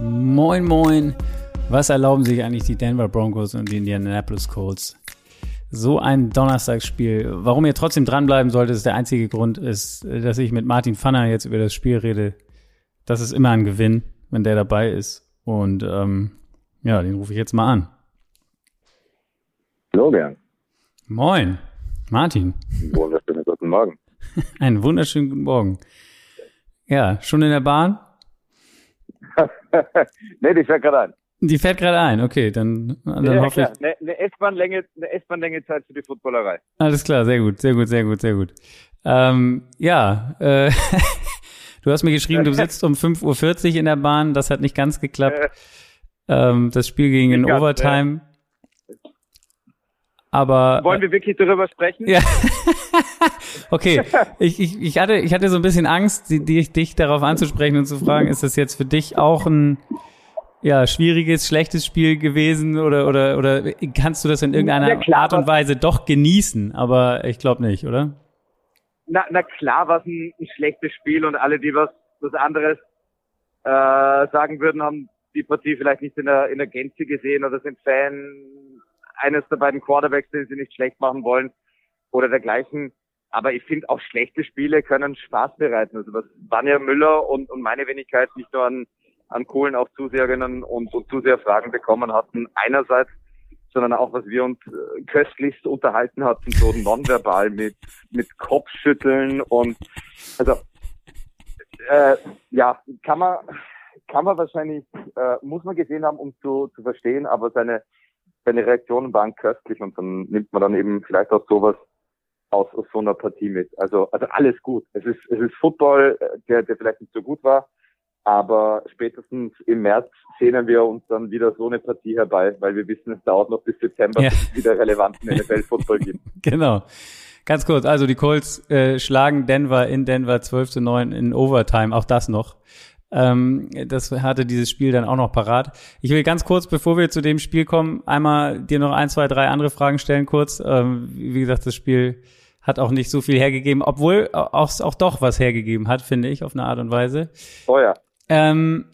Moin, moin. Was erlauben sich eigentlich die Denver Broncos und die Indianapolis Colts? So ein Donnerstagsspiel. Warum ihr trotzdem dranbleiben solltet, ist der einzige Grund, ist, dass ich mit Martin Pfanner jetzt über das Spiel rede. Das ist immer ein Gewinn, wenn der dabei ist. Und ähm, ja, den rufe ich jetzt mal an. Florian. Moin, Martin. Wunderschönen guten Morgen. Einen wunderschönen guten Morgen. Ja, schon in der Bahn? nee, die fährt gerade ein. Die fährt gerade ein, okay, dann, dann ja, hoffe klar. ich. Eine, eine S-Bahn-Länge, eine S-Bahn-Länge Zeit für die Footballerei. Alles klar, sehr gut, sehr gut, sehr gut, sehr gut. Ähm, ja, äh, du hast mir geschrieben, du sitzt um 5.40 Uhr in der Bahn, das hat nicht ganz geklappt. Ähm, das Spiel ging in ganz, Overtime. Aber Wollen wir wirklich darüber sprechen? ja, okay. Ich, ich, ich, hatte, ich hatte so ein bisschen Angst, die, die, dich darauf anzusprechen und zu fragen, ist das jetzt für dich auch ein ja, schwieriges, schlechtes Spiel gewesen oder, oder, oder kannst du das in irgendeiner Ja, klar, Art und Weise doch genießen? Aber ich glaube nicht, oder? Na, na klar war es ein, ein schlechtes Spiel und alle, die was, was anderes äh, sagen würden, haben die Partie vielleicht nicht in der, in der Gänze gesehen oder sind Fan eines der beiden Quarterbacks, den sie nicht schlecht machen wollen oder dergleichen. Aber ich finde auch schlechte Spiele können Spaß bereiten. Also was Vanja Müller und, und meine Wenigkeit nicht nur an, an Kohlen auch Zuseherinnen und, und Zuseherfragen bekommen hatten, einerseits, sondern auch, was wir uns äh, köstlichst unterhalten hatten, so nonverbal mit, mit Kopfschütteln und also äh, ja, kann man kann man wahrscheinlich, äh, muss man gesehen haben, um zu, zu verstehen, aber seine, seine Reaktionen waren köstlich und dann nimmt man dann eben vielleicht auch sowas aus, aus so einer Partie mit. Also, also alles gut. Es ist, es ist Football, äh, der, der vielleicht nicht so gut war, aber spätestens im März sehnen wir uns dann wieder so eine Partie herbei, weil wir wissen, es dauert noch bis Dezember, Ja. bis es wieder relevanten NFL-Football gibt. Genau. Ganz kurz, also die Colts äh, schlagen Denver in Denver 12 zu 9 in Overtime, auch das noch. Ähm, das hatte dieses Spiel dann auch noch parat. Ich will ganz kurz, bevor wir zu dem Spiel kommen, einmal dir noch ein, zwei, drei andere Fragen stellen kurz. Ähm, wie gesagt, das Spiel hat auch nicht so viel hergegeben, obwohl auch, auch doch was hergegeben hat, finde ich, auf eine Art und Weise. Oh ja. Ähm,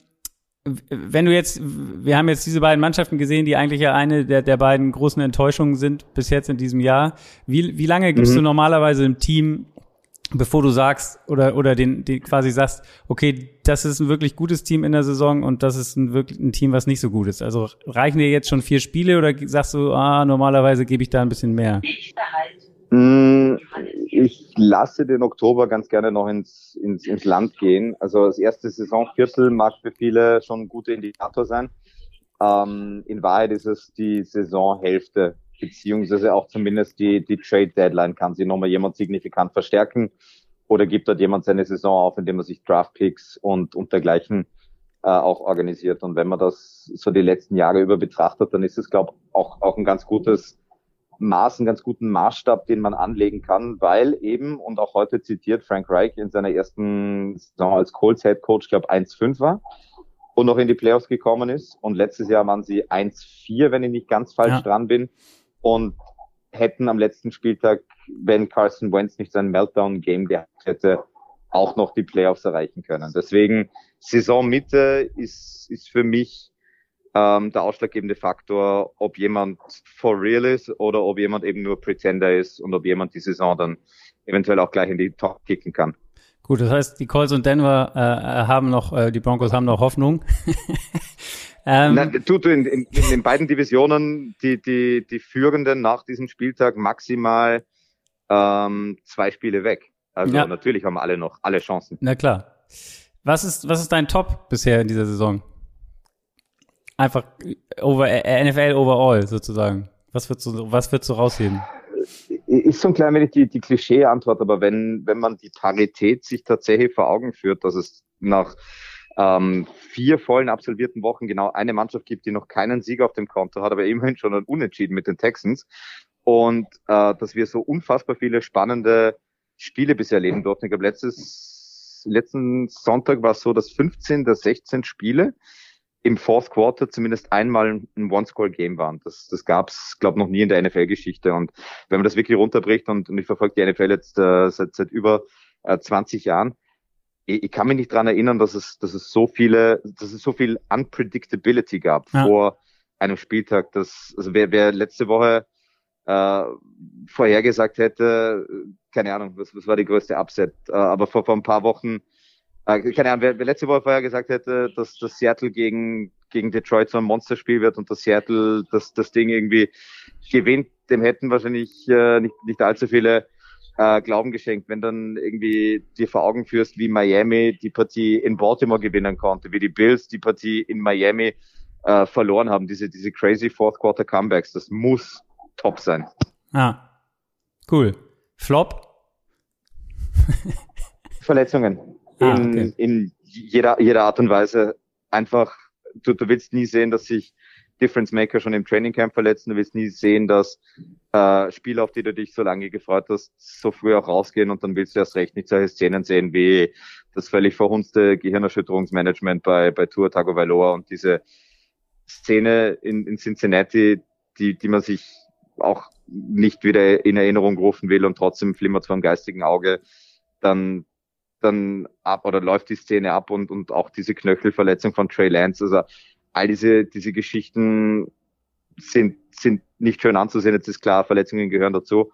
wenn du jetzt, wir haben jetzt diese beiden Mannschaften gesehen, die eigentlich ja eine der, der beiden großen Enttäuschungen sind bis jetzt in diesem Jahr. Wie, wie lange gibst Mhm. du normalerweise im Team, bevor du sagst oder, oder den, den quasi sagst, okay, das ist ein wirklich gutes Team in der Saison und das ist ein wirklich ein Team, was nicht so gut ist? Also reichen dir jetzt schon vier Spiele oder sagst du, ah, normalerweise gebe ich da ein bisschen mehr? Mm, Ich lasse den Oktober ganz gerne noch ins, ins, ins Land gehen. Also das erste Saisonviertel mag für viele schon ein guter Indikator sein. Ähm, in Wahrheit ist es die Saisonhälfte, beziehungsweise auch zumindest die, die Trade Deadline. Kann sich nochmal jemand signifikant verstärken oder gibt dort jemand seine Saison auf, indem er sich Draftpicks und, und dergleichen äh, auch organisiert. Und wenn man das so die letzten Jahre über betrachtet, dann ist es, glaube ich, auch, auch ein ganz gutes Maß, einen ganz guten Maßstab, den man anlegen kann, weil eben, und auch heute zitiert Frank Reich in seiner ersten Saison als Colts Head Coach, glaube 1-5 war und noch in die Playoffs gekommen ist. Und letztes Jahr waren sie 1-4, wenn ich nicht ganz falsch Ja. dran bin. Und hätten am letzten Spieltag, wenn Carson Wentz nicht sein Meltdown-Game gehabt hätte, auch noch die Playoffs erreichen können. Deswegen Saisonmitte ist, ist für mich ähm, der ausschlaggebende Faktor, ob jemand for real ist oder ob jemand eben nur Pretender ist und ob jemand die Saison dann eventuell auch gleich in die Top kicken kann. Gut, das heißt, die Colts und Denver äh, haben noch, äh, die Broncos haben noch Hoffnung. ähm, Na, du, du, in, in, in den beiden Divisionen, die, die, die Führenden nach diesem Spieltag maximal ähm, zwei Spiele weg. Also Ja. natürlich haben alle noch alle Chancen. Na klar. Was ist, was ist dein Top bisher in dieser Saison? Einfach over, äh, NFL overall sozusagen. Was würdest du, was würdest du rausheben? Ist so ein klein wenig die, die Klischee-Antwort, aber wenn, wenn man die Parität sich tatsächlich vor Augen führt, dass es nach ähm, vier vollen absolvierten Wochen genau eine Mannschaft gibt, die noch keinen Sieg auf dem Konto hat, aber immerhin schon ein Unentschieden mit den Texans und äh, dass wir so unfassbar viele spannende Spiele bisher erleben durften. Ich glaube, letztes, letzten Sonntag war es so, dass 15 der 16 Spiele im Fourth Quarter zumindest einmal ein One-Score-Game waren. Das, das gab es, glaube noch nie in der NFL-Geschichte. Und wenn man das wirklich runterbricht, und, und ich verfolge die NFL jetzt äh, seit, seit über äh, 20 Jahren, ich, ich kann mich nicht dran erinnern, dass es, dass es so viele, dass es so viel Unpredictability gab ja. vor einem Spieltag. Dass, also wer, wer letzte Woche äh, vorhergesagt hätte, keine Ahnung, was, was war die größte Upset, äh, aber vor, vor ein paar Wochen, keine Ahnung, wer, wer letzte Woche vorher gesagt hätte, dass das Seattle gegen, gegen Detroit so ein Monsterspiel wird und dass Seattle das, das Ding irgendwie gewinnt, dem hätten wahrscheinlich äh, nicht, nicht allzu viele äh, Glauben geschenkt, wenn dann irgendwie dir vor Augen führst, wie Miami die Partie in Baltimore gewinnen konnte, wie die Bills die Partie in Miami äh, verloren haben, diese, diese crazy Fourth Quarter Comebacks, das muss top sein. Ah, cool. Flop? Verletzungen. Ah, in, okay. in jeder, jeder Art und Weise. Einfach, du, du willst nie sehen, dass sich Difference Maker schon im Training Camp verletzen. Du willst nie sehen, dass äh, Spiele, auf die du dich so lange gefreut hast, so früh auch rausgehen und dann willst du erst recht nicht solche Szenen sehen wie das völlig verhunzte Gehirnerschütterungsmanagement bei, bei Tour Tagovailoa und diese Szene in, in Cincinnati, die, die man sich auch nicht wieder in Erinnerung rufen will und trotzdem flimmert vor dem geistigen Auge, dann, dann ab oder läuft die Szene ab und, und auch diese Knöchelverletzung von Trey Lance. Also all diese, diese Geschichten sind, sind nicht schön anzusehen. Jetzt ist klar, Verletzungen gehören dazu.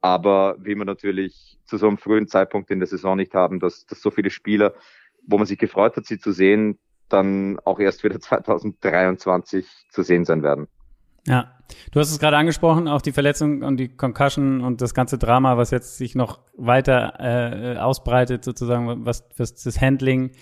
Aber wie man natürlich zu so einem frühen Zeitpunkt in der Saison nicht haben, dass, dass so viele Spieler, wo man sich gefreut hat, sie zu sehen, dann auch erst wieder 2023 zu sehen sein werden. Ja, du hast es gerade angesprochen, auch die Verletzung und die Concussion und das ganze Drama, was jetzt sich noch weiter äh, ausbreitet, sozusagen, was, was das Handling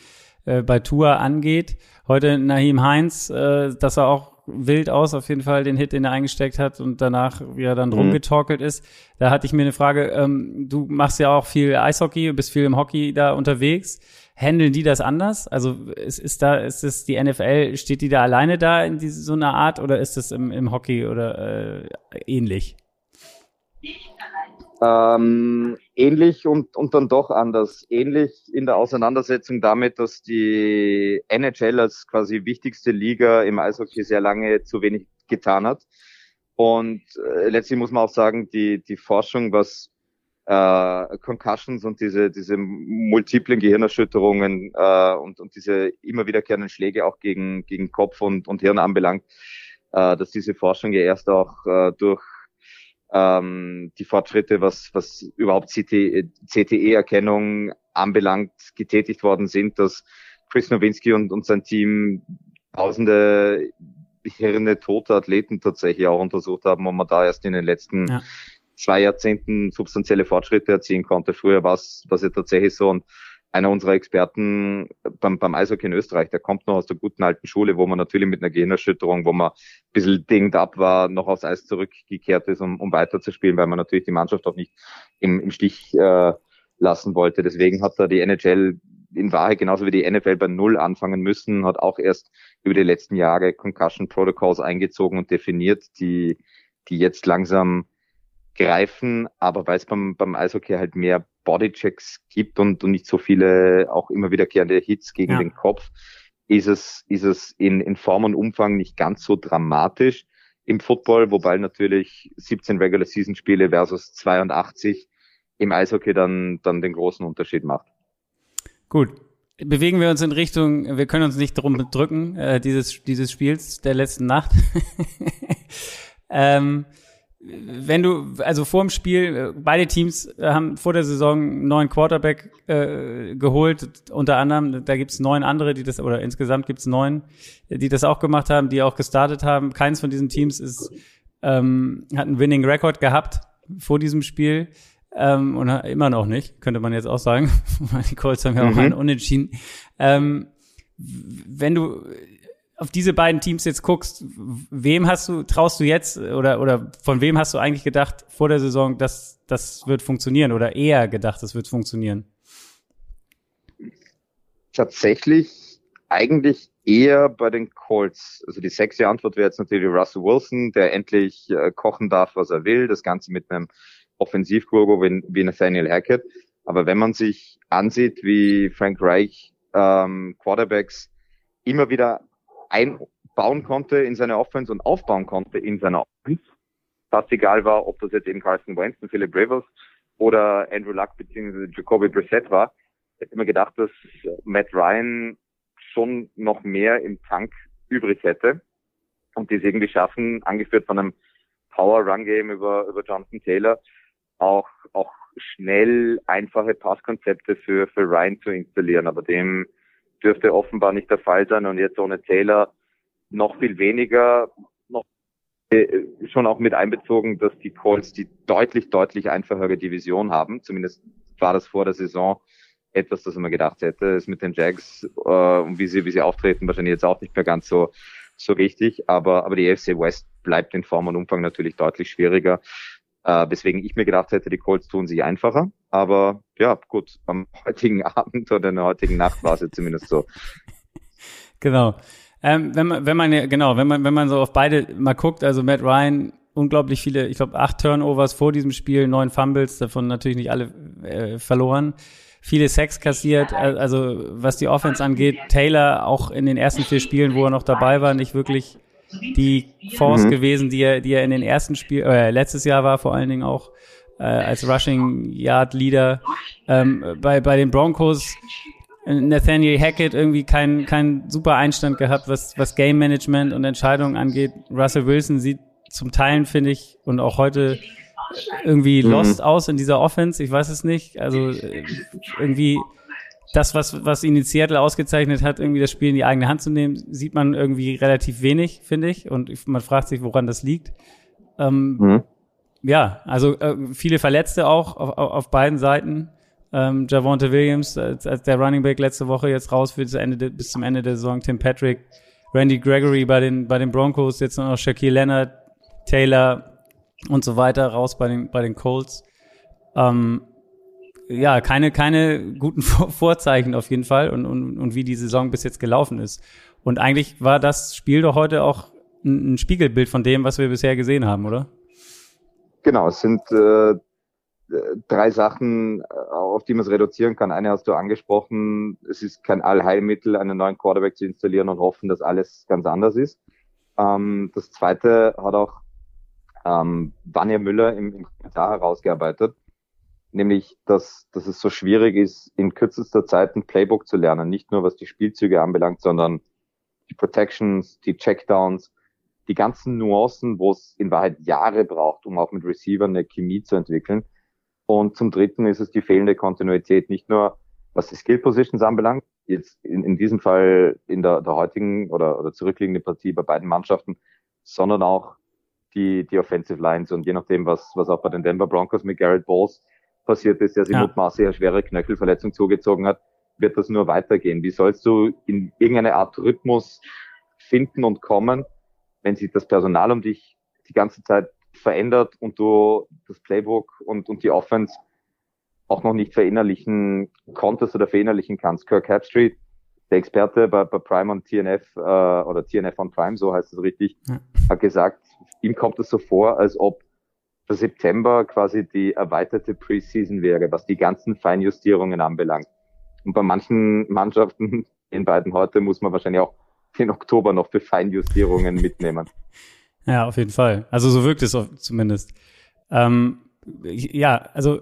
äh, bei Tour angeht. Heute Nahim Heinz, äh, dass er auch wild aus, auf jeden Fall den Hit, den er eingesteckt hat und danach wie er dann mhm. rumgetorkelt ist. Da hatte ich mir eine Frage, ähm, du machst ja auch viel Eishockey, bist viel im Hockey da unterwegs. Handeln die das anders? Also ist, ist da, ist es die NFL, steht die da alleine da in diese, so einer Art oder ist es im, im Hockey oder äh, ähnlich? Ähm, ähnlich und, und dann doch anders. Ähnlich in der Auseinandersetzung damit, dass die NHL als quasi wichtigste Liga im Eishockey sehr lange zu wenig getan hat. Und äh, letztlich muss man auch sagen, die, die Forschung, was äh, Concussions und diese, diese multiplen Gehirnerschütterungen äh, und, und diese immer wiederkehrenden Schläge auch gegen, gegen Kopf und, und Hirn anbelangt, äh, dass diese Forschung ja erst auch äh, durch ähm, die Fortschritte, was, was überhaupt CTE-Erkennung anbelangt, getätigt worden sind, dass Chris Nowinski und, und sein Team tausende Hirne tote Athleten tatsächlich auch untersucht haben und man da erst in den letzten ja zwei Jahrzehnten substanzielle Fortschritte erzielen konnte. Früher war es ja tatsächlich so und einer unserer Experten beim, beim Eishockey in Österreich, der kommt noch aus der guten alten Schule, wo man natürlich mit einer Gehirnerschütterung, wo man ein bisschen dinged ab war, noch aufs Eis zurückgekehrt ist, um, um weiterzuspielen, weil man natürlich die Mannschaft auch nicht im, im Stich äh, lassen wollte. Deswegen hat da die NHL in Wahrheit genauso wie die NFL bei Null anfangen müssen, hat auch erst über die letzten Jahre Concussion Protocols eingezogen und definiert, die, die jetzt langsam greifen, aber weil es beim, beim Eishockey halt mehr Bodychecks gibt und, und nicht so viele auch immer wiederkehrende Hits gegen ja. den Kopf, ist es, ist es in, in Form und Umfang nicht ganz so dramatisch im Football, wobei natürlich 17 Regular Season Spiele versus 82 im Eishockey dann, dann den großen Unterschied macht. Gut. Bewegen wir uns in Richtung, wir können uns nicht drum drücken, äh, dieses, dieses Spiels der letzten Nacht. ähm, wenn du, also vor dem Spiel, äh, beide Teams haben vor der Saison einen neuen Quarterback äh, geholt, unter anderem, da gibt's neun andere, die das, oder insgesamt gibt's neun, die das auch gemacht haben, die auch gestartet haben. Keins von diesen Teams ist, ähm, hat einen Winning Record gehabt vor diesem Spiel. Ähm, und immer noch nicht, könnte man jetzt auch sagen. die Colts haben ja auch mhm. einen Unentschieden. Ähm, wenn du auf diese beiden Teams jetzt guckst, wem hast du, traust du jetzt oder, oder von wem hast du eigentlich gedacht vor der Saison, dass das wird funktionieren oder eher gedacht, das wird funktionieren? Tatsächlich eigentlich eher bei den Colts. Also die sexy Antwort wäre jetzt natürlich Russell Wilson, der endlich äh, kochen darf, was er will. Das Ganze mit einem Offensivgurgo wie, wie Nathaniel Hackett. Aber wenn man sich ansieht, wie Frank Reich ähm, Quarterbacks immer wieder einbauen konnte in seine Offense und aufbauen konnte in seiner Offense. Fast egal war, ob das jetzt eben Carson Wentz und Philip Rivers oder Andrew Luck bzw. Jacoby Brissett war. Ich hätte mir gedacht, dass Matt Ryan schon noch mehr im Tank übrig hätte und die es irgendwie schaffen, angeführt von einem Power-Run-Game über, über Jonathan Taylor, auch, auch schnell einfache Passkonzepte für, für Ryan zu installieren. Aber dem dürfte offenbar nicht der Fall sein und jetzt ohne Taylor noch viel weniger, noch äh, schon auch mit einbezogen, dass die Colts die deutlich, deutlich einfachere Division haben. Zumindest war das vor der Saison etwas, das man gedacht hätte. Ist mit den Jags äh, und wie sie, wie sie auftreten, wahrscheinlich jetzt auch nicht mehr ganz so, so richtig. Aber, aber die AFC West bleibt in Form und Umfang natürlich deutlich schwieriger. Äh, weswegen ich mir gedacht hätte, die Colts tun sich einfacher. Aber ja, gut, am heutigen Abend oder in der heutigen Nacht war es jetzt zumindest so. Genau. Ähm, wenn man, wenn man, genau, wenn man, wenn man so auf beide mal guckt, also Matt Ryan, unglaublich viele, ich glaube acht Turnovers vor diesem Spiel, neun Fumbles, davon natürlich nicht alle äh, verloren viele Sex kassiert. Also was die Offense angeht, Taylor auch in den ersten vier Spielen, wo er noch dabei war, nicht wirklich die Force mhm. gewesen, die er, die er in den ersten Spielen, äh, letztes Jahr war vor allen Dingen auch äh, als Rushing Yard Leader. Ähm, bei, bei den Broncos Nathaniel Hackett irgendwie kein, kein super Einstand gehabt, was, was Game Management und Entscheidungen angeht. Russell Wilson sieht zum Teilen, finde ich, und auch heute irgendwie mhm. lost aus in dieser Offense. Ich weiß es nicht. Also äh, irgendwie das, was, was ihn in Seattle ausgezeichnet hat, irgendwie das Spiel in die eigene Hand zu nehmen, sieht man irgendwie relativ wenig, finde ich. Und man fragt sich, woran das liegt. Ähm, mhm. Ja, also äh, viele Verletzte auch auf, auf beiden Seiten. Ähm, Javonte Williams als, als der Running Back letzte Woche jetzt raus für das Ende bis zum Ende der Saison. Tim Patrick, Randy Gregory bei den, bei den Broncos, jetzt noch Shaquille Leonard, Taylor, und so weiter raus bei den, bei den Colts. Ähm, ja, keine, keine guten Vorzeichen auf jeden Fall und, und, und wie die Saison bis jetzt gelaufen ist. Und eigentlich war das Spiel doch heute auch ein, ein Spiegelbild von dem, was wir bisher gesehen haben, oder? Genau, es sind äh, drei Sachen, auf die man es reduzieren kann. Eine hast du angesprochen, es ist kein Allheilmittel, einen neuen Quarterback zu installieren und hoffen, dass alles ganz anders ist. Ähm, das zweite hat auch ähm, Vanja Müller im, im Kommentar herausgearbeitet, nämlich, dass, dass es so schwierig ist, in kürzester Zeit ein Playbook zu lernen, nicht nur was die Spielzüge anbelangt, sondern die Protections, die Checkdowns, die ganzen Nuancen, wo es in Wahrheit Jahre braucht, um auch mit Receivern eine Chemie zu entwickeln. Und zum Dritten ist es die fehlende Kontinuität, nicht nur was die Skill Positions anbelangt, jetzt in, in diesem Fall in der, der heutigen oder, oder zurückliegenden Partie bei beiden Mannschaften, sondern auch die, die Offensive Lines und je nachdem, was, was auch bei den Denver Broncos mit Garrett Bowles passiert ist, der sich ja. mutmaßlich eine schwere Knöchelverletzung zugezogen hat, wird das nur weitergehen. Wie sollst du in irgendeine Art Rhythmus finden und kommen, wenn sich das Personal um dich die ganze Zeit verändert und du das Playbook und, und die Offense auch noch nicht verinnerlichen konntest oder verinnerlichen kannst. Kirk Herbstreit der Experte bei, bei Prime und TNF äh, oder TNF on Prime, so heißt es richtig, ja. hat gesagt, ihm kommt es so vor, als ob der September quasi die erweiterte Preseason wäre, was die ganzen Feinjustierungen anbelangt. Und bei manchen Mannschaften, in beiden heute, muss man wahrscheinlich auch den Oktober noch für Feinjustierungen mitnehmen. Ja, auf jeden Fall. Also so wirkt es zumindest. Ähm, ja, also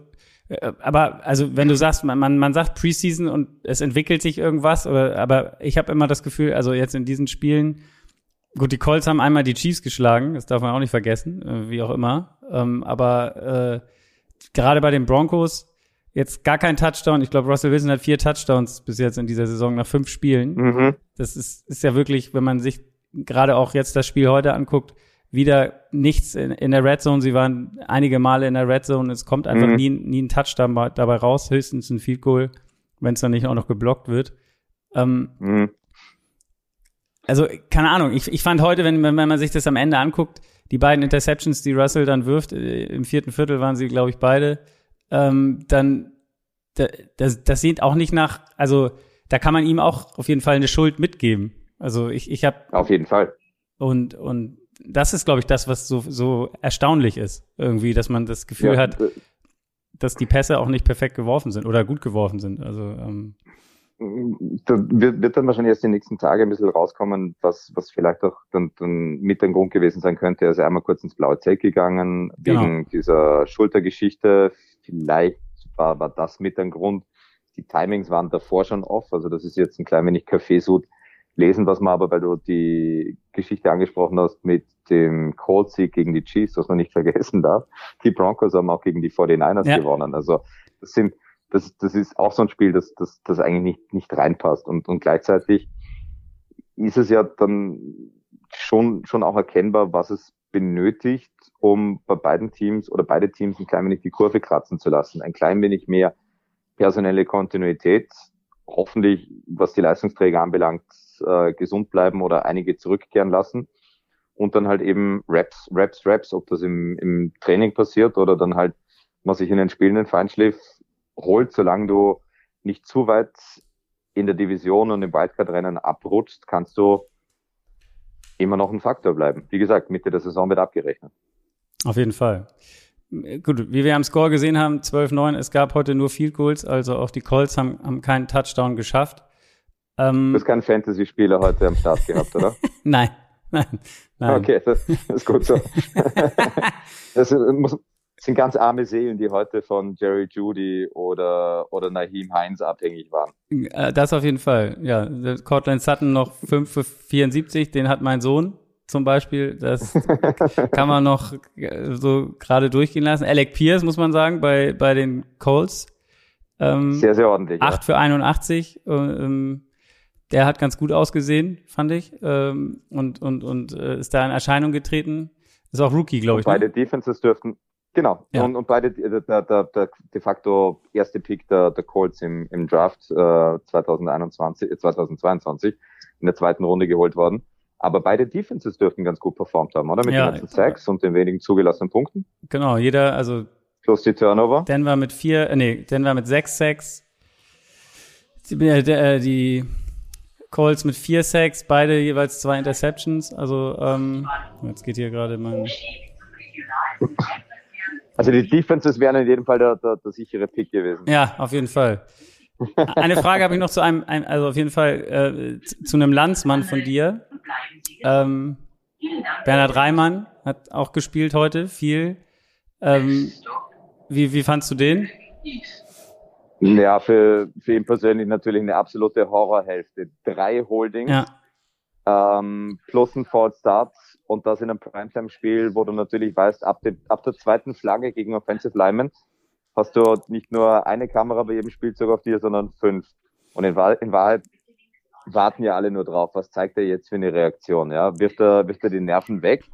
äh, aber also wenn du sagst, man, man, man sagt Preseason und es entwickelt sich irgendwas, oder aber ich habe immer das Gefühl, also jetzt in diesen Spielen, gut, die Colts haben einmal die Chiefs geschlagen, das darf man auch nicht vergessen, äh, wie auch immer. Ähm, aber äh, gerade bei den Broncos jetzt gar kein Touchdown. Ich glaube, Russell Wilson hat vier Touchdowns bis jetzt in dieser Saison nach fünf Spielen. Mhm. Das ist, ist ja wirklich, wenn man sich gerade auch jetzt das Spiel heute anguckt, wieder nichts in, in, der Red Zone. Sie waren einige Male in der Red Zone. Es kommt einfach mhm. nie, nie ein Touchdown dabei raus, höchstens ein Field Goal, wenn es dann nicht auch noch geblockt wird. Ähm, mhm. Also, keine Ahnung, ich, ich fand heute, wenn, wenn man sich das am Ende anguckt, die beiden Interceptions, die Russell dann wirft, äh, im vierten Viertel waren sie, glaube ich, beide, ähm, dann, das, das sieht auch nicht nach, also da kann man ihm auch auf jeden Fall eine Schuld mitgeben. Also ich, ich habe auf jeden Fall und und das ist, glaube ich, das, was so, so erstaunlich ist, irgendwie, dass man das Gefühl ja, hat, dass die Pässe auch nicht perfekt geworfen sind oder gut geworfen sind. Also ähm, da wird, wird dann wahrscheinlich erst die nächsten Tage ein bisschen rauskommen, was, was vielleicht auch dann, dann mit dem Grund gewesen sein könnte. Er ist einmal kurz ins blaue Zelt gegangen, genau. wegen dieser Schultergeschichte. Vielleicht war, war das mit dem Grund. Die Timings waren davor schon off, also das ist jetzt ein klein wenig Kaffeesud lesen, was man aber, weil du die Geschichte angesprochen hast mit dem Cold-Sieg gegen die Chiefs, was man nicht vergessen darf. Die Broncos haben auch gegen die 49ers ja. gewonnen. Also das sind das, das ist auch so ein Spiel, das, das, das eigentlich nicht, nicht reinpasst. Und, und gleichzeitig ist es ja dann schon, schon auch erkennbar, was es benötigt, um bei beiden Teams oder beide Teams ein klein wenig die Kurve kratzen zu lassen. Ein klein wenig mehr personelle Kontinuität, hoffentlich, was die Leistungsträger anbelangt, äh, gesund bleiben oder einige zurückkehren lassen. Und dann halt eben Raps, Raps, Raps, ob das im, im Training passiert oder dann halt man sich in den Spielen den Feinschliff holt, solange du nicht zu weit in der Division und im Wildcard-Rennen abrutschst, kannst du immer noch ein Faktor bleiben. Wie gesagt, Mitte der Saison wird abgerechnet. Auf jeden Fall. Gut, wie wir am Score gesehen haben, 12-9, es gab heute nur Field Goals, also auch die Colts haben, haben keinen Touchdown geschafft. Ähm, du hast keinen Fantasy-Spieler heute am Start gehabt, oder? nein, nein, nein. Okay, das, das ist gut so. das muss, sind ganz arme Seelen, die heute von Jerry Judy oder, oder Naheem Heinz abhängig waren. Äh, das auf jeden Fall, ja. Cortland Sutton noch 5 für 74, den hat mein Sohn zum Beispiel. Das kann man noch äh, so gerade durchgehen lassen. Alec Pierce, muss man sagen, bei, bei den Colts. Ähm, sehr, sehr ordentlich. 8 ja. für 81. Ähm, der hat ganz gut ausgesehen, fand ich. Ähm, und und, und äh, ist da in Erscheinung getreten. Ist auch Rookie, glaube ich. Beide ne? Defenses dürften, Genau. Ja. Und, und beide der, der, der, de facto erste Pick der, der Colts im, im Draft äh, 2021, äh, 2022 in der zweiten Runde geholt worden. Aber beide Defenses dürften ganz gut performt haben, oder? Mit ja, den ganzen Sacks und den wenigen zugelassenen Punkten. Genau, jeder, also plus die Turnover. Denver mit vier, äh, nee, Denver mit sechs Sacks. Die, äh, die Colts mit vier Sacks, beide jeweils zwei Interceptions. Also ähm, jetzt geht hier gerade mein also die Defenses wären in jedem Fall der, der, der sichere Pick gewesen. Ja, auf jeden Fall. Eine Frage habe ich noch zu einem, einem, also auf jeden Fall äh, zu einem Landsmann von dir. Ähm, Bernhard Reimann hat auch gespielt heute, viel. Ähm, wie, wie fandst du den? Ja, für, für ihn persönlich natürlich eine absolute Horrorhälfte. Drei Holdings ja. ähm, plus ein Fall Start und das in einem Primetime-Spiel, wo du natürlich weißt, ab, de, ab der zweiten Flagge gegen Offensive Lineman hast du nicht nur eine Kamera bei jedem Spielzug auf dir, sondern fünf. Und in, in Wahrheit warten ja alle nur drauf, was zeigt er jetzt für eine Reaktion? Ja? Wirft, er, wirft er die Nerven weg?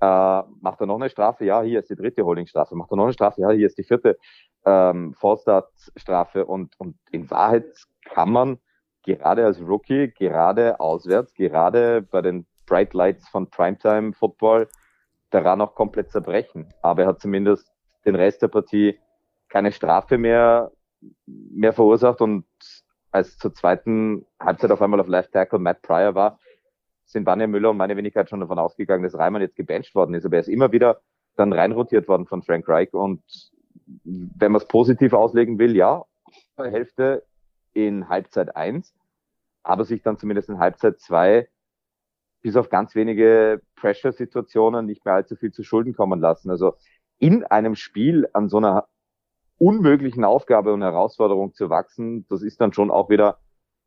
Äh, macht er noch eine Strafe? Ja, hier ist die dritte Holdingstrafe. Macht er noch eine Strafe? Ja, hier ist die vierte ähm, Fallstart-Strafe. Und, und in Wahrheit kann man gerade als Rookie, gerade auswärts, gerade bei den Bright Lights von Primetime Football daran auch komplett zerbrechen. Aber er hat zumindest den Rest der Partie keine Strafe mehr, mehr verursacht und als zur zweiten Halbzeit auf einmal auf Left Tackle Matt Pryor war, sind Vanja Müller und meine Wenigkeit schon davon ausgegangen, dass Reimann jetzt gebencht worden ist. Aber er ist immer wieder dann reinrotiert worden von Frank Reich und wenn man es positiv auslegen will, ja, Hälfte in Halbzeit eins, aber sich dann zumindest in Halbzeit zwei bis auf ganz wenige Pressure-Situationen nicht mehr allzu viel zu Schulden kommen lassen. Also in einem Spiel an so einer unmöglichen Aufgabe und Herausforderung zu wachsen, das ist dann schon auch wieder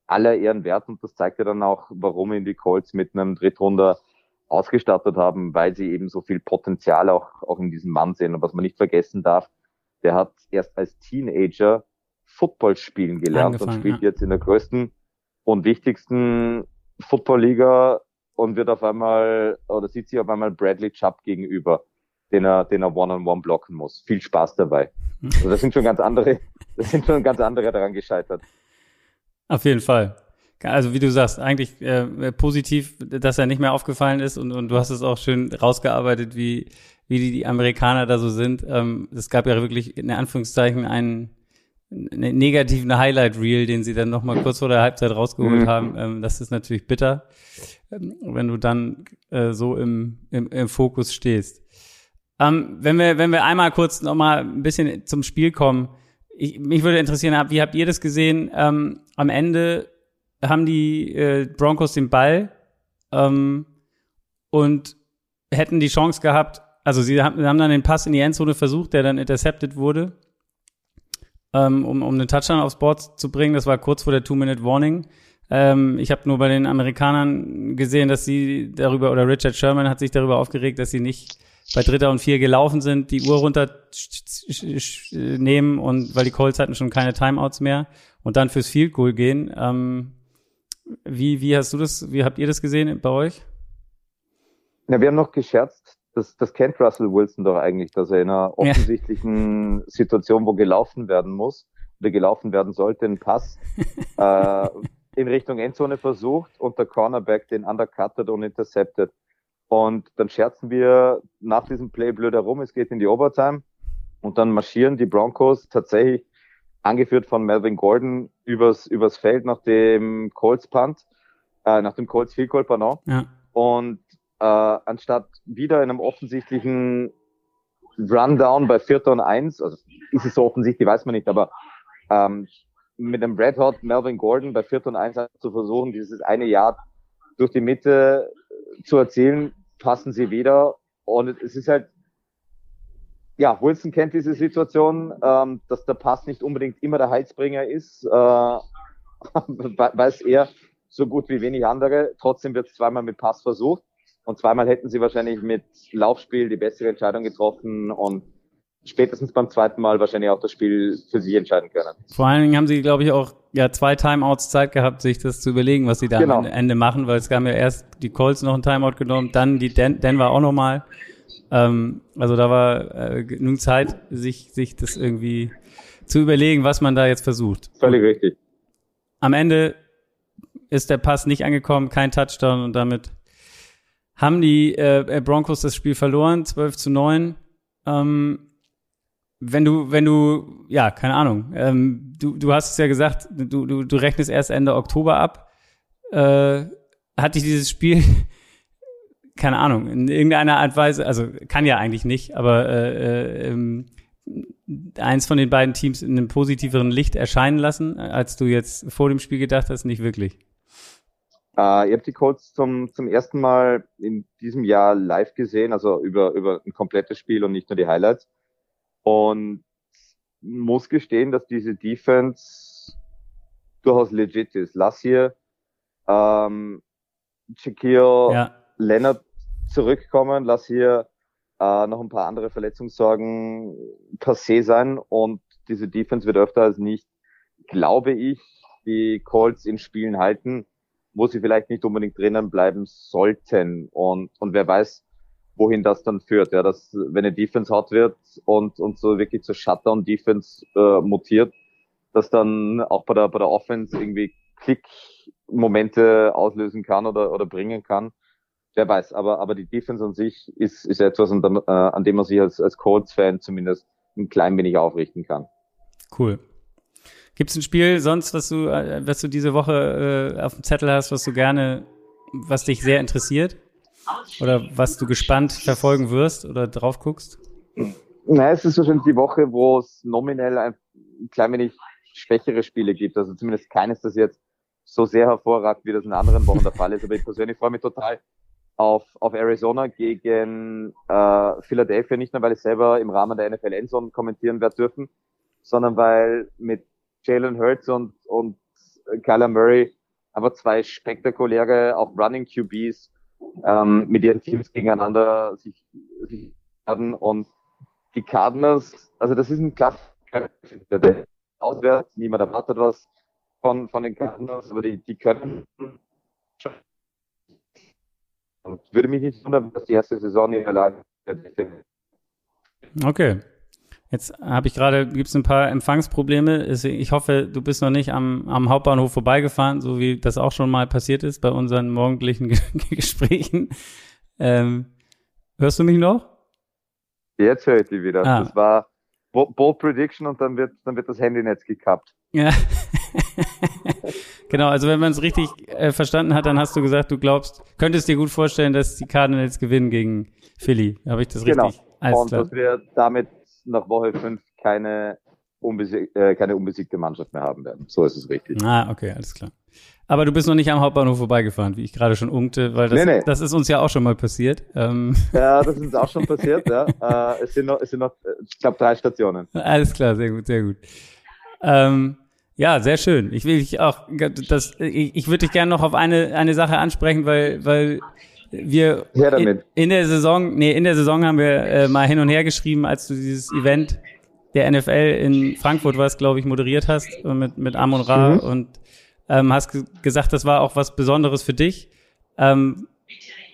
aller Ehren wert und das zeigt ja dann auch, warum ihn die Colts mit einem Drittrunder ausgestattet haben, weil sie eben so viel Potenzial auch, auch in diesem Mann sehen. Und was man nicht vergessen darf, der hat erst als Teenager Football spielen gelernt und spielt ja. jetzt in der größten und wichtigsten Football-Liga und wird auf einmal oder sieht sich auf einmal Bradley Chubb gegenüber, den er, den er one-on-one -on -one blocken muss. Viel Spaß dabei. Also das sind schon ganz andere, das sind schon ganz andere daran gescheitert. Auf jeden Fall. Also wie du sagst, eigentlich äh, positiv, dass er nicht mehr aufgefallen ist und, und du hast es auch schön rausgearbeitet, wie, wie die, die Amerikaner da so sind. Ähm, es gab ja wirklich in Anführungszeichen einen negativen Highlight-Reel, den sie dann noch mal kurz vor der Halbzeit rausgeholt mhm. haben. Ähm, das ist natürlich bitter, ähm, wenn du dann äh, so im, im, im Fokus stehst. Ähm, wenn wir wenn wir einmal kurz noch mal ein bisschen zum Spiel kommen, ich, mich würde interessieren, wie habt ihr das gesehen? Ähm, am Ende haben die äh, Broncos den Ball ähm, und hätten die Chance gehabt, also sie haben, haben dann den Pass in die Endzone versucht, der dann intercepted wurde, ähm, um, um einen Touchdown aufs Board zu bringen. Das war kurz vor der Two-Minute-Warning. Ähm, ich habe nur bei den Amerikanern gesehen, dass sie darüber, oder Richard Sherman hat sich darüber aufgeregt, dass sie nicht bei Dritter und Vier gelaufen sind, die Uhr runternehmen und weil die Colts hatten schon keine Timeouts mehr und dann fürs Field Goal gehen. Ähm, wie, wie hast du das, wie habt ihr das gesehen bei euch? Ja, wir haben noch gescherzt, das, das kennt Russell Wilson doch eigentlich, dass er in einer offensichtlichen ja. Situation, wo gelaufen werden muss oder gelaufen werden sollte, einen Pass äh, in Richtung Endzone versucht und der Cornerback den undercuttet und interceptet. Und dann scherzen wir nach diesem Play blöd herum, es geht in die Overtime und dann marschieren die Broncos tatsächlich angeführt von Melvin Gordon übers, übers Feld nach dem Colts Punt, äh, nach dem Colts Field Goal, pardon. Ja. Und äh, anstatt wieder in einem offensichtlichen Rundown bei Vierter und Eins, also ist es so offensichtlich, weiß man nicht, aber ähm, mit einem Red Hot Melvin Gordon bei Vierter und Eins zu versuchen, dieses eine Jahr durch die Mitte zu erzielen, passen sie wieder. Und es ist halt, ja, Wilson kennt diese Situation, ähm, dass der Pass nicht unbedingt immer der Heizbringer ist, äh, weiß er so gut wie wenig andere. Trotzdem wird es zweimal mit Pass versucht. Und zweimal hätten sie wahrscheinlich mit Laufspiel die bessere Entscheidung getroffen und spätestens beim zweiten Mal wahrscheinlich auch das Spiel für sich entscheiden können. Vor allen Dingen haben sie, glaube ich, auch ja zwei Timeouts Zeit gehabt, sich das zu überlegen, was sie da genau. am Ende machen, weil es gab ja erst die Colts noch ein Timeout genommen, dann die Den Denver auch nochmal. Ähm, also da war äh, genug Zeit, sich, sich das irgendwie zu überlegen, was man da jetzt versucht. Völlig richtig. Am Ende ist der Pass nicht angekommen, kein Touchdown und damit haben die äh, Broncos das Spiel verloren, 12 zu 9. Ähm, wenn du, wenn du, ja, keine Ahnung, ähm, du, du hast es ja gesagt, du, du, du rechnest erst Ende Oktober ab. Äh, hat dich dieses Spiel, keine Ahnung, in irgendeiner Art Weise, also kann ja eigentlich nicht, aber äh, äh, ähm, eins von den beiden Teams in einem positiveren Licht erscheinen lassen, als du jetzt vor dem Spiel gedacht hast, nicht wirklich? Äh, ihr habt die Colts zum, zum ersten Mal in diesem Jahr live gesehen, also über, über ein komplettes Spiel und nicht nur die Highlights. Und muss gestehen, dass diese Defense durchaus legit ist. Lass hier ähm, Shaquille ja. Leonard zurückkommen, lass hier äh, noch ein paar andere Verletzungssorgen passé sein und diese Defense wird öfter als nicht, glaube ich, die Colts in Spielen halten, wo sie vielleicht nicht unbedingt drinnen bleiben sollten. Und, und wer weiß, wohin das dann führt. Ja, dass wenn eine Defense hart wird und, und so wirklich zur Shutdown-Defense äh, mutiert, dass dann auch bei der, bei der Offense irgendwie Klick-Momente auslösen kann oder, oder bringen kann. Wer weiß, aber, aber die Defense an sich ist, ist etwas, an dem, äh, an dem man sich als, als Colts-Fan zumindest ein klein wenig aufrichten kann. Cool. Gibt es ein Spiel sonst, was du, äh, was du diese Woche äh, auf dem Zettel hast, was du gerne, was dich sehr interessiert? Oder was du gespannt verfolgen wirst oder drauf guckst? Nein, es ist wahrscheinlich die Woche, wo es nominell ein klein wenig schwächere Spiele gibt. Also zumindest keines, das jetzt so sehr hervorragt, wie das in anderen Wochen der Fall ist. Aber ich persönlich freue mich total auf, auf Arizona gegen äh, Philadelphia, nicht nur weil ich selber im Rahmen der NFL Endzone kommentieren werde dürfen, sondern weil mit Jalen Hurts und, und Kyler Murray einfach zwei spektakuläre, auch Running QBs ähm, mit ihren Teams gegeneinander sich, sich werden. Und die Cardinals, also das ist ein Klassiker, der auswärts, niemand erwartet was von, von den Cardinals, aber die, die können und würde mich nicht wundern, dass die erste Saison in der Lage Okay. Jetzt habe ich gerade, gibt es ein paar Empfangsprobleme. Ich hoffe, du bist noch nicht am, am Hauptbahnhof vorbeigefahren, so wie das auch schon mal passiert ist bei unseren morgendlichen Gesprächen. Ähm, hörst du mich noch? Jetzt höre ich dich wieder. Ah. Das war Bold Prediction und dann wird, dann wird das Handynetz gekappt. Ja. genau, also wenn man es richtig äh, verstanden hat, dann hast du gesagt, du glaubst, könntest dir gut vorstellen, dass die Cardinals gewinnen gegen Philly. Habe ich das genau. richtig? Alles und klar. dass wir damit nach Woche 5 keine unbesieg äh, keine unbesiegte Mannschaft mehr haben werden. So ist es richtig. Ah, okay, alles klar. Aber du bist noch nicht am Hauptbahnhof vorbeigefahren, wie ich gerade schon unkte, weil das, nee, nee. das ist uns ja auch schon mal passiert. Ähm. Ja, das ist uns auch schon passiert, ja. Äh, es sind noch, es sind noch ich glaube, drei Stationen. Alles klar, sehr gut, sehr gut. Ähm, ja, sehr schön. Ich will dich auch, das, ich, ich würde dich gerne noch auf eine, eine Sache ansprechen, weil, weil wir in, in, der Saison, nee, in der Saison haben wir äh, mal hin und her geschrieben, als du dieses Event der NFL in Frankfurt was, glaube ich, moderiert hast mit, mit Amon Ra mhm. und ähm, hast gesagt, das war auch was Besonderes für dich. Ähm,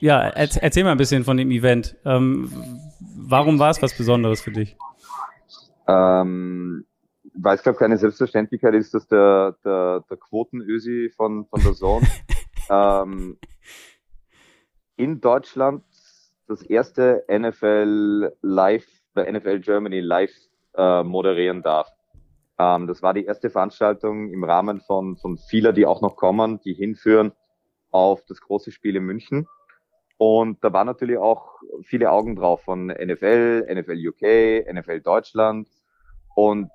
ja, erzähl mal ein bisschen von dem Event. Ähm, warum war es was Besonderes für dich? Ähm, weil es, glaube keine Selbstverständlichkeit ist, dass der, der, der Quotenösi von, von der Zone ähm, in Deutschland das erste NFL Live, bei NFL Germany Live äh, moderieren darf. Ähm, das war die erste Veranstaltung im Rahmen von, von vieler, die auch noch kommen, die hinführen auf das große Spiel in München. Und da waren natürlich auch viele Augen drauf von NFL, NFL UK, NFL Deutschland. Und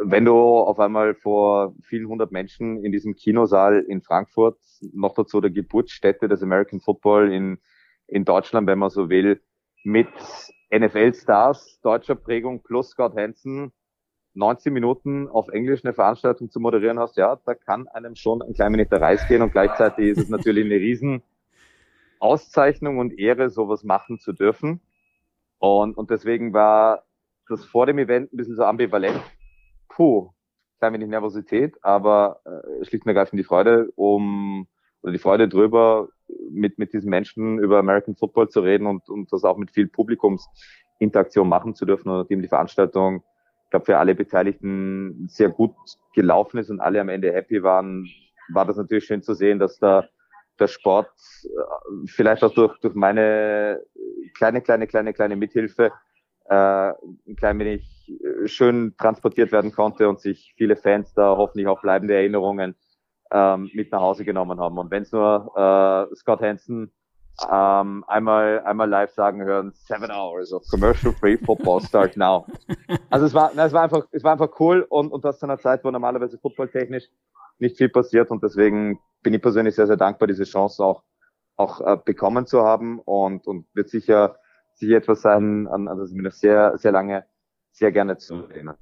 wenn du auf einmal vor vielen hundert Menschen in diesem Kinosaal in Frankfurt, noch dazu der Geburtsstätte des American Football in, in Deutschland, wenn man so will, mit NFL-Stars deutscher Prägung plus Scott Hansen 90 Minuten auf Englisch eine Veranstaltung zu moderieren hast, ja, da kann einem schon ein klein wenig der Reis gehen und gleichzeitig ist es natürlich eine riesen Auszeichnung und Ehre, sowas machen zu dürfen. Und, und deswegen war das vor dem Event ein bisschen so ambivalent. Puh, klein wenig Nervosität, aber äh, schlicht und ergreifend die Freude um oder die Freude drüber, mit, mit diesen Menschen über American Football zu reden und, und das auch mit viel Publikumsinteraktion machen zu dürfen und nachdem die Veranstaltung, ich glaube, für alle Beteiligten sehr gut gelaufen ist und alle am Ende happy waren, war das natürlich schön zu sehen, dass da der Sport äh, vielleicht auch durch, durch meine kleine, kleine, kleine, kleine Mithilfe äh, ein klein wenig äh, schön transportiert werden konnte und sich viele Fans da hoffentlich auch bleibende Erinnerungen ähm, mit nach Hause genommen haben. Und wenn es nur äh, Scott Hansen ähm, einmal einmal live sagen hören, seven hours of commercial free football start now. Also es war, na, es war einfach, es war einfach cool und, und das zu einer Zeit, wo normalerweise footballtechnisch nicht viel passiert und deswegen bin ich persönlich sehr, sehr dankbar, diese Chance auch auch äh, bekommen zu haben und und wird sicher sicher etwas sein, an, an das ich mir noch sehr sehr lange sehr gerne zu erinnern.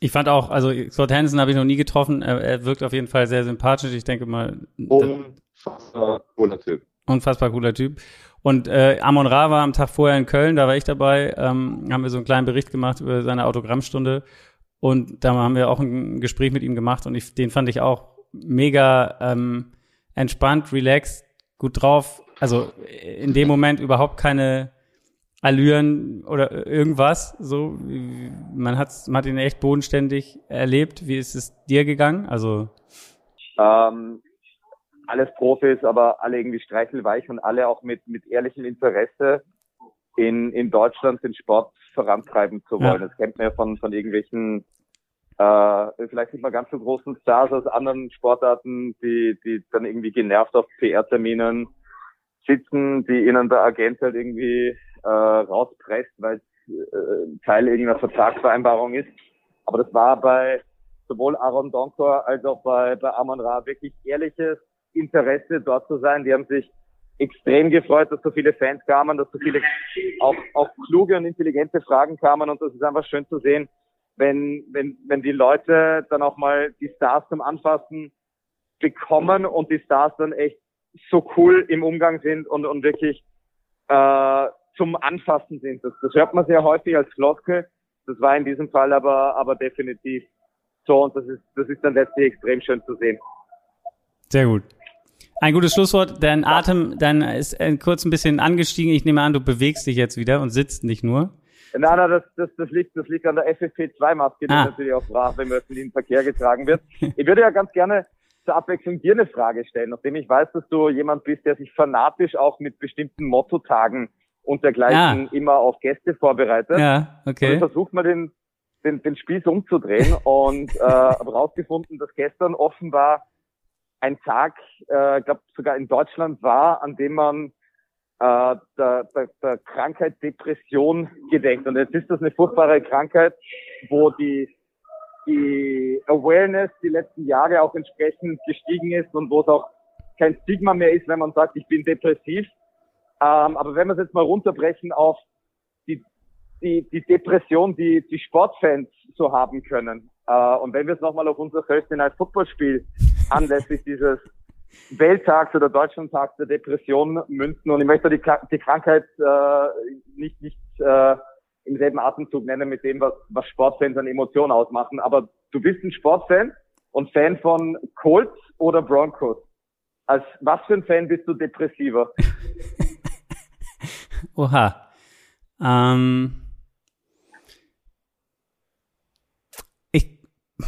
Ich fand auch, also Scott Hansen habe ich noch nie getroffen. Er, er, wirkt auf jeden Fall sehr sympathisch. Ich denke mal. Unfassbar cooler Typ. Unfassbar cooler Typ. Und äh, Amon Ra war am Tag vorher in Köln, da war ich dabei. Ähm, haben wir so einen kleinen Bericht gemacht über seine Autogrammstunde. Und da haben wir auch ein Gespräch mit ihm gemacht und ich, den fand ich auch mega ähm, entspannt, relaxed, gut drauf. Also in dem Moment überhaupt keine Allüren oder irgendwas. So, man hat, man hat ihn echt bodenständig erlebt. Wie ist es dir gegangen? Also ähm, alles Profis, aber alle irgendwie streichelweich und alle auch mit mit ehrlichem Interesse in in Deutschland den Sport vorantreiben zu wollen. Ja. Das kennt man ja von von irgendwelchen äh, vielleicht nicht mal ganz so großen Stars aus anderen Sportarten, die die dann irgendwie genervt auf PR-Terminen sitzen, die ihnen der Agent halt irgendwie äh, rauspresst, weil äh, Teil irgendeiner Vertragsvereinbarung ist. Aber das war bei sowohl Aaron Donkor als auch bei, bei Amon Ra wirklich ehrliches Interesse, dort zu sein. Die haben sich extrem gefreut, dass so viele Fans kamen, dass so viele auch, auch kluge und intelligente Fragen kamen und das ist einfach schön zu sehen, wenn, wenn, wenn die Leute dann auch mal die Stars zum Anfassen bekommen und die Stars dann echt so cool im Umgang sind und, und wirklich äh, zum Anfassen sind. Das, das hört man sehr häufig als Floskel. Das war in diesem Fall aber, aber definitiv so und das ist, das ist dann letztlich extrem schön zu sehen. Sehr gut. Ein gutes Schlusswort. Dein Atem, dann ist äh, kurz ein bisschen angestiegen. Ich nehme an, du bewegst dich jetzt wieder und sitzt nicht nur. Nein, nein, das, das, das, liegt, das liegt an der FFP2-Maske, die ah. natürlich auch brav im öffentlichen Verkehr getragen wird. Ich würde ja ganz gerne zur Abwechslung dir eine Frage stellen, nachdem ich weiß, dass du jemand bist, der sich fanatisch auch mit bestimmten Mottotagen und dergleichen ah. immer auf Gäste vorbereitet. Ja, okay. Und versucht man den, den, den Spieß umzudrehen und äh, habe rausgefunden, dass gestern offenbar ein Tag, äh, glaube sogar in Deutschland war, an dem man äh, der, der, der Krankheit Depression gedenkt. Und jetzt ist das eine furchtbare Krankheit, wo die die Awareness die letzten Jahre auch entsprechend gestiegen ist und wo es auch kein Stigma mehr ist, wenn man sagt, ich bin depressiv. Ähm, aber wenn wir es jetzt mal runterbrechen auf die, die, die Depression, die die Sportfans so haben können. Äh, und wenn wir es nochmal auf unser Thursday Night Football Spiel anlässlich dieses Welttags oder Deutschlandtags der Depression münzen und ich möchte die, die Krankheit äh, nicht, nicht äh, im selben Atemzug nennen mit dem, was, was Sportfans an Emotionen ausmachen. Aber du bist ein Sportfan und Fan von Colts oder Broncos. Als was für ein Fan bist du depressiver? Oha. Ähm, ich,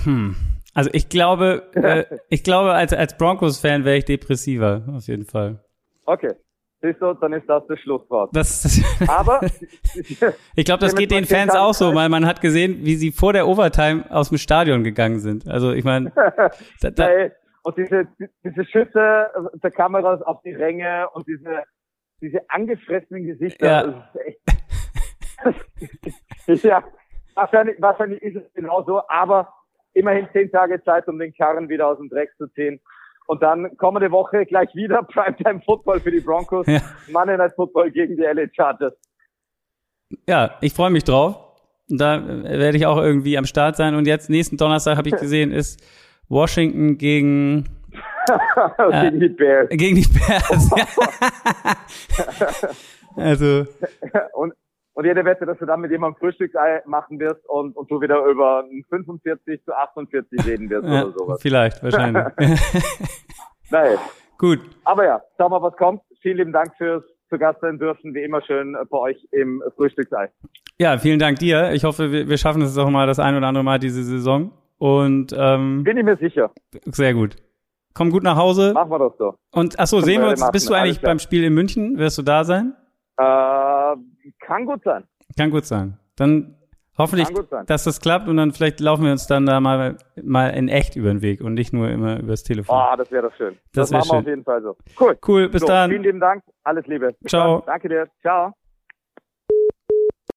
hm. Also ich glaube, äh, ich glaube, als, als Broncos-Fan wäre ich depressiver, auf jeden Fall. Okay. Siehst du, dann ist das das Schlusswort. Das, das Aber ich glaube, das geht den Fans auch so, weil man hat gesehen, wie sie vor der Overtime aus dem Stadion gegangen sind. Also ich meine, und diese diese Schüsse der Kameras auf die Ränge und diese diese angefressenen Gesichter. Ja. Das ist echt, ja, wahrscheinlich, wahrscheinlich ist es genauso, aber immerhin zehn Tage Zeit, um den Karren wieder aus dem Dreck zu ziehen. Und dann kommende Woche gleich wieder Primetime Football für die Broncos. Ja. Monday Night Football gegen die LA Chargers. Ja, ich freue mich drauf. Da werde ich auch irgendwie am Start sein. Und jetzt nächsten Donnerstag habe ich gesehen, ist Washington gegen gegen die Bears. Gegen die Bears. also und und jede Wette, dass du dann mit jemandem Frühstücksei machen wirst und, und du wieder über 45 zu 48 reden wirst ja, oder sowas. Vielleicht, wahrscheinlich. Nein. Gut. Aber ja, schauen wir, was kommt. Vielen lieben Dank fürs zu Gast sein dürfen. Wie immer schön bei euch im Frühstücksei. Ja, vielen Dank dir. Ich hoffe, wir, wir schaffen es auch mal das ein oder andere Mal diese Saison. Und ähm, bin ich mir sicher. Sehr gut. Komm gut nach Hause. Machen wir das so. Und achso, sehen wir uns. Bist du eigentlich beim Spiel in München? Wirst du da sein? Äh, kann gut sein. Kann gut sein. Dann hoffentlich, dass das klappt und dann vielleicht laufen wir uns dann da mal, mal in echt über den Weg und nicht nur immer übers Telefon. Oh, das wäre doch schön. Das, das machen wir schön. auf jeden Fall so. Cool. Cool, bis so, dann. Vielen lieben Dank. Alles Liebe. Bis Ciao. Dann. Danke dir. Ciao.